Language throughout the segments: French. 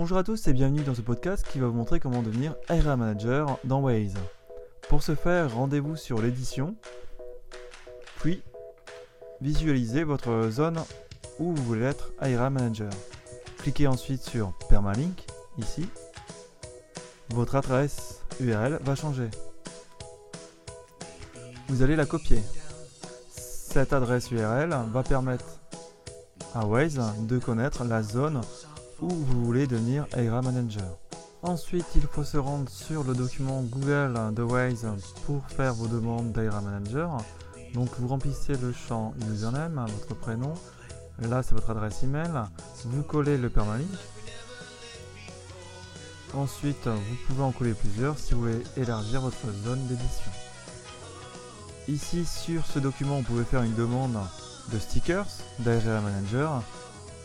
à tous et bienvenue dans ce podcast qui va vous montrer comment devenir Area Manager dans Waze. Pour ce faire, rendez-vous sur l'édition, puis visualisez votre zone où vous voulez être Area Manager. Cliquez ensuite sur Permalink, ici. Votre adresse URL va changer. Vous allez la copier. Cette adresse URL va permettre à Waze de connaître la zone où vous voulez devenir Area Manager. Ensuite, il faut se rendre sur le document Google de Waze pour faire vos demandes d'Aira Manager. Donc vous remplissez le champ username, votre prénom, là c'est votre adresse email, vous collez le permalink. Ensuite, vous pouvez en coller plusieurs si vous voulez élargir votre zone d'édition. Ici sur ce document, vous pouvez faire une demande de stickers d'Area Manager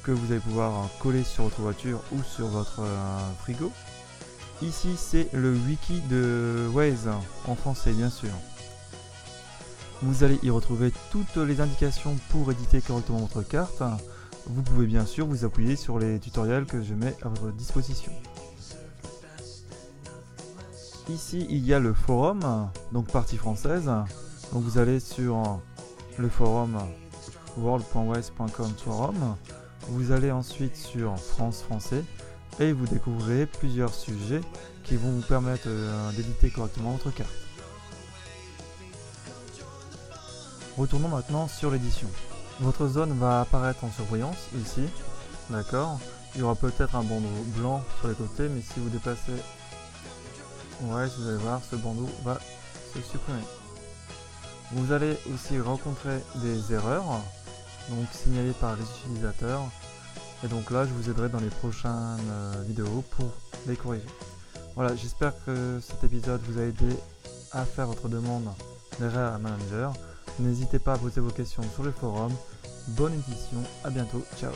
que vous allez pouvoir coller sur votre voiture ou sur votre euh, frigo. Ici, c'est le wiki de Waze, en français bien sûr. Vous allez y retrouver toutes les indications pour éditer correctement votre carte. Vous pouvez bien sûr vous appuyer sur les tutoriels que je mets à votre disposition. Ici, il y a le forum, donc partie française. Donc vous allez sur le forum world.waze.com forum. Vous allez ensuite sur France français et vous découvrez plusieurs sujets qui vont vous permettre euh, d'éditer correctement votre carte. Retournons maintenant sur l'édition. Votre zone va apparaître en surbrillance ici, d'accord Il y aura peut-être un bandeau blanc sur les côtés, mais si vous déplacez, ouais, vous allez voir, ce bandeau va se supprimer. Vous allez aussi rencontrer des erreurs, donc signalées par les utilisateurs, et donc là, je vous aiderai dans les prochaines euh, vidéos pour les corriger. Voilà, j'espère que cet épisode vous a aidé à faire votre demande derrière manager. N'hésitez pas à poser vos questions sur le forum. Bonne édition, à bientôt, ciao